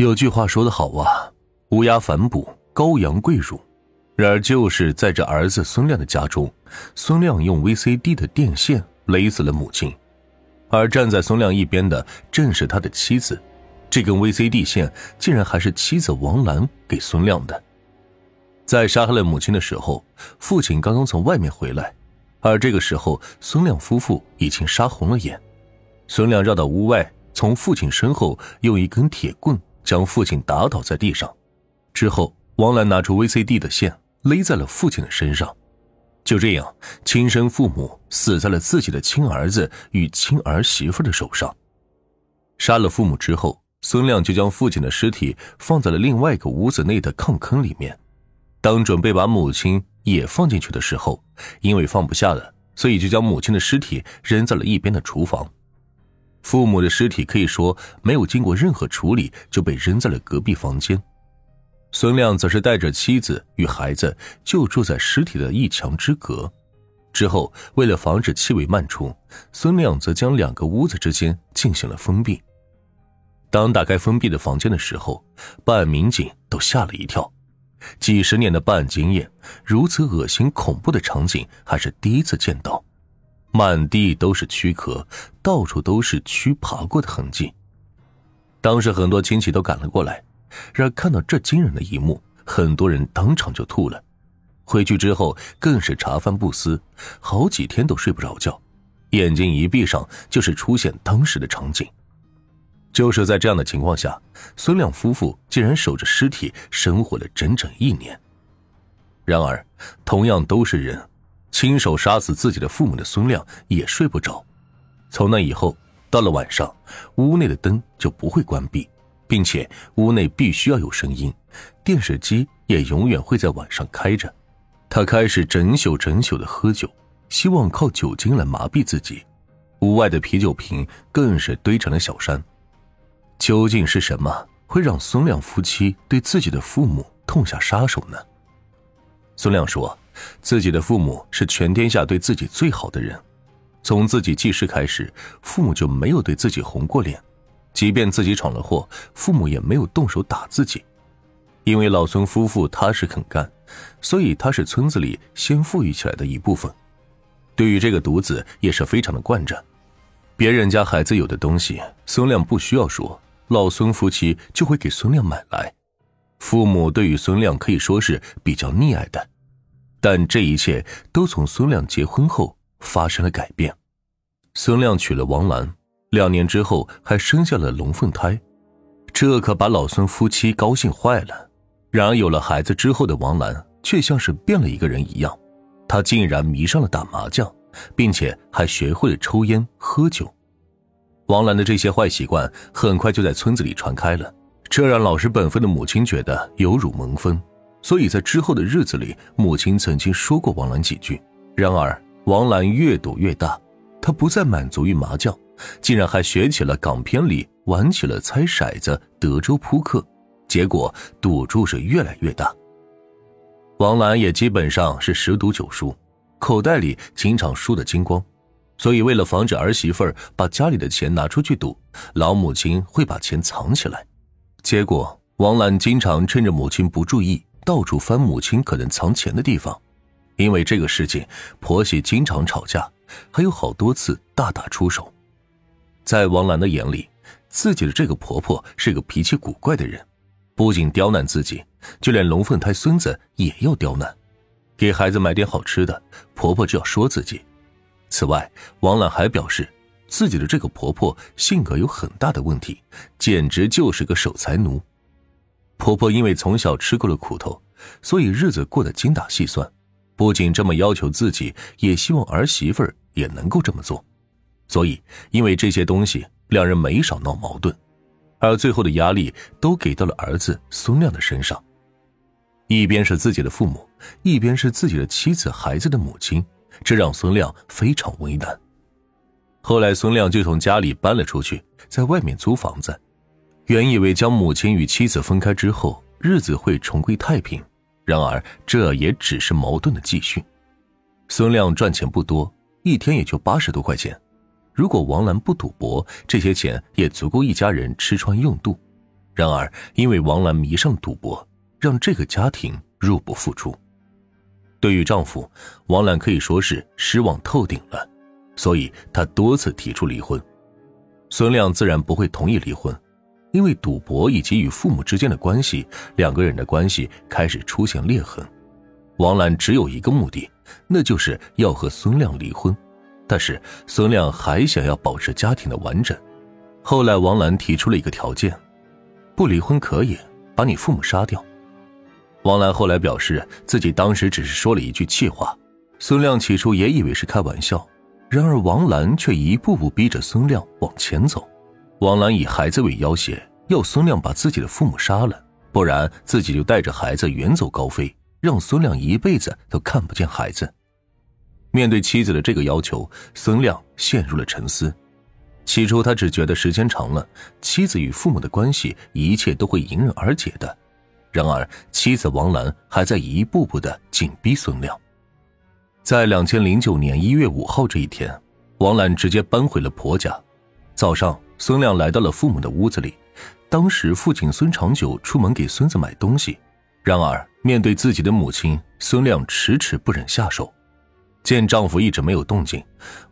有句话说得好啊，乌鸦反哺，羔羊跪乳。然而，就是在这儿子孙亮的家中，孙亮用 VCD 的电线勒死了母亲，而站在孙亮一边的正是他的妻子。这根 VCD 线竟然还是妻子王兰给孙亮的。在杀害了母亲的时候，父亲刚刚从外面回来，而这个时候，孙亮夫妇已经杀红了眼。孙亮绕到屋外，从父亲身后用一根铁棍。将父亲打倒在地上，之后，王兰拿出 VCD 的线勒在了父亲的身上。就这样，亲生父母死在了自己的亲儿子与亲儿媳妇的手上。杀了父母之后，孙亮就将父亲的尸体放在了另外一个屋子内的炕坑里面。当准备把母亲也放进去的时候，因为放不下了，所以就将母亲的尸体扔在了一边的厨房。父母的尸体可以说没有经过任何处理就被扔在了隔壁房间，孙亮则是带着妻子与孩子就住在尸体的一墙之隔。之后，为了防止气味漫出，孙亮则将两个屋子之间进行了封闭。当打开封闭的房间的时候，办案民警都吓了一跳。几十年的办案经验，如此恶心恐怖的场景还是第一次见到。满地都是躯壳，到处都是蛆爬过的痕迹。当时很多亲戚都赶了过来，然而看到这惊人的一幕，很多人当场就吐了。回去之后更是茶饭不思，好几天都睡不着觉，眼睛一闭上就是出现当时的场景。就是在这样的情况下，孙亮夫妇竟然守着尸体生活了整整一年。然而，同样都是人。亲手杀死自己的父母的孙亮也睡不着。从那以后，到了晚上，屋内的灯就不会关闭，并且屋内必须要有声音，电视机也永远会在晚上开着。他开始整宿整宿的喝酒，希望靠酒精来麻痹自己。屋外的啤酒瓶更是堆成了小山。究竟是什么会让孙亮夫妻对自己的父母痛下杀手呢？孙亮说。自己的父母是全天下对自己最好的人，从自己记事开始，父母就没有对自己红过脸，即便自己闯了祸，父母也没有动手打自己。因为老孙夫妇踏实肯干，所以他是村子里先富裕起来的一部分。对于这个独子也是非常的惯着，别人家孩子有的东西，孙亮不需要说，老孙夫妻就会给孙亮买来。父母对于孙亮可以说是比较溺爱的。但这一切都从孙亮结婚后发生了改变。孙亮娶了王兰，两年之后还生下了龙凤胎，这可把老孙夫妻高兴坏了。然而有了孩子之后的王兰却像是变了一个人一样，她竟然迷上了打麻将，并且还学会了抽烟喝酒。王兰的这些坏习惯很快就在村子里传开了，这让老实本分的母亲觉得有辱门风。所以在之后的日子里，母亲曾经说过王兰几句。然而，王兰越赌越大，她不再满足于麻将，竟然还学起了港片里玩起了猜骰子、德州扑克，结果赌注是越来越大。王兰也基本上是十赌九输，口袋里经常输得精光。所以，为了防止儿媳妇儿把家里的钱拿出去赌，老母亲会把钱藏起来。结果，王兰经常趁着母亲不注意。到处翻母亲可能藏钱的地方，因为这个事情，婆媳经常吵架，还有好多次大打出手。在王兰的眼里，自己的这个婆婆是个脾气古怪的人，不仅刁难自己，就连龙凤胎孙子也要刁难。给孩子买点好吃的，婆婆就要说自己。此外，王兰还表示，自己的这个婆婆性格有很大的问题，简直就是个守财奴。婆婆因为从小吃过了苦头，所以日子过得精打细算，不仅这么要求自己，也希望儿媳妇儿也能够这么做。所以，因为这些东西，两人没少闹矛盾，而最后的压力都给到了儿子孙亮的身上。一边是自己的父母，一边是自己的妻子、孩子的母亲，这让孙亮非常为难。后来，孙亮就从家里搬了出去，在外面租房子。原以为将母亲与妻子分开之后，日子会重归太平，然而这也只是矛盾的继续。孙亮赚钱不多，一天也就八十多块钱。如果王兰不赌博，这些钱也足够一家人吃穿用度。然而，因为王兰迷上赌博，让这个家庭入不敷出。对于丈夫，王兰可以说是失望透顶了，所以她多次提出离婚。孙亮自然不会同意离婚，因为赌博以及与父母之间的关系，两个人的关系开始出现裂痕。王兰只有一个目的，那就是要和孙亮离婚，但是孙亮还想要保持家庭的完整。后来，王兰提出了一个条件。不离婚可以把你父母杀掉。王兰后来表示自己当时只是说了一句气话，孙亮起初也以为是开玩笑，然而王兰却一步步逼着孙亮往前走。王兰以孩子为要挟，要孙亮把自己的父母杀了，不然自己就带着孩子远走高飞，让孙亮一辈子都看不见孩子。面对妻子的这个要求，孙亮陷入了沉思。起初，他只觉得时间长了，妻子与父母的关系，一切都会迎刃而解的。然而，妻子王兰还在一步步的紧逼孙亮。在两千零九年一月五号这一天，王兰直接搬回了婆家。早上，孙亮来到了父母的屋子里。当时，父亲孙长久出门给孙子买东西。然而，面对自己的母亲，孙亮迟迟不忍下手。见丈夫一直没有动静，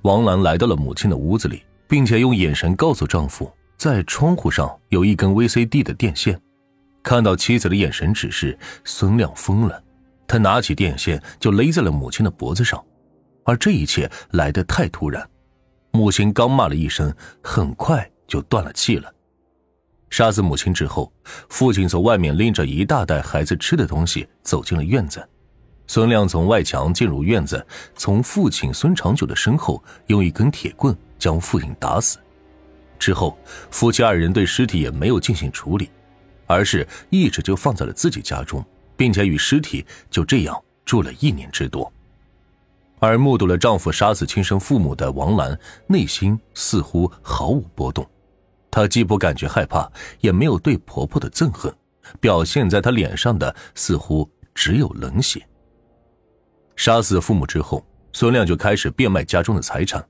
王兰来到了母亲的屋子里。并且用眼神告诉丈夫，在窗户上有一根 VCD 的电线。看到妻子的眼神指示，孙亮疯了，他拿起电线就勒在了母亲的脖子上。而这一切来得太突然，母亲刚骂了一声，很快就断了气了。杀死母亲之后，父亲从外面拎着一大袋孩子吃的东西走进了院子。孙亮从外墙进入院子，从父亲孙长久的身后用一根铁棍。将父亲打死之后，夫妻二人对尸体也没有进行处理，而是一直就放在了自己家中，并且与尸体就这样住了一年之多。而目睹了丈夫杀死亲生父母的王兰，内心似乎毫无波动，她既不感觉害怕，也没有对婆婆的憎恨，表现在她脸上的似乎只有冷血。杀死父母之后，孙亮就开始变卖家中的财产。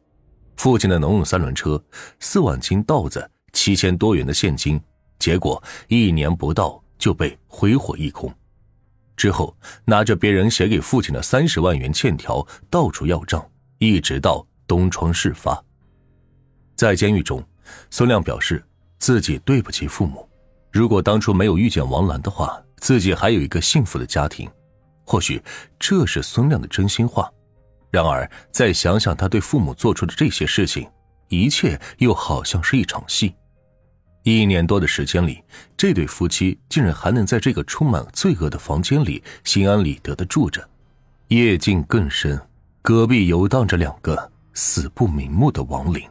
父亲的农用三轮车、四万斤稻子、七千多元的现金，结果一年不到就被挥霍一空。之后，拿着别人写给父亲的三十万元欠条，到处要账，一直到东窗事发。在监狱中，孙亮表示自己对不起父母，如果当初没有遇见王兰的话，自己还有一个幸福的家庭。或许这是孙亮的真心话。然而，再想想他对父母做出的这些事情，一切又好像是一场戏。一年多的时间里，这对夫妻竟然还能在这个充满罪恶的房间里心安理得的住着。夜静更深，隔壁游荡着两个死不瞑目的亡灵。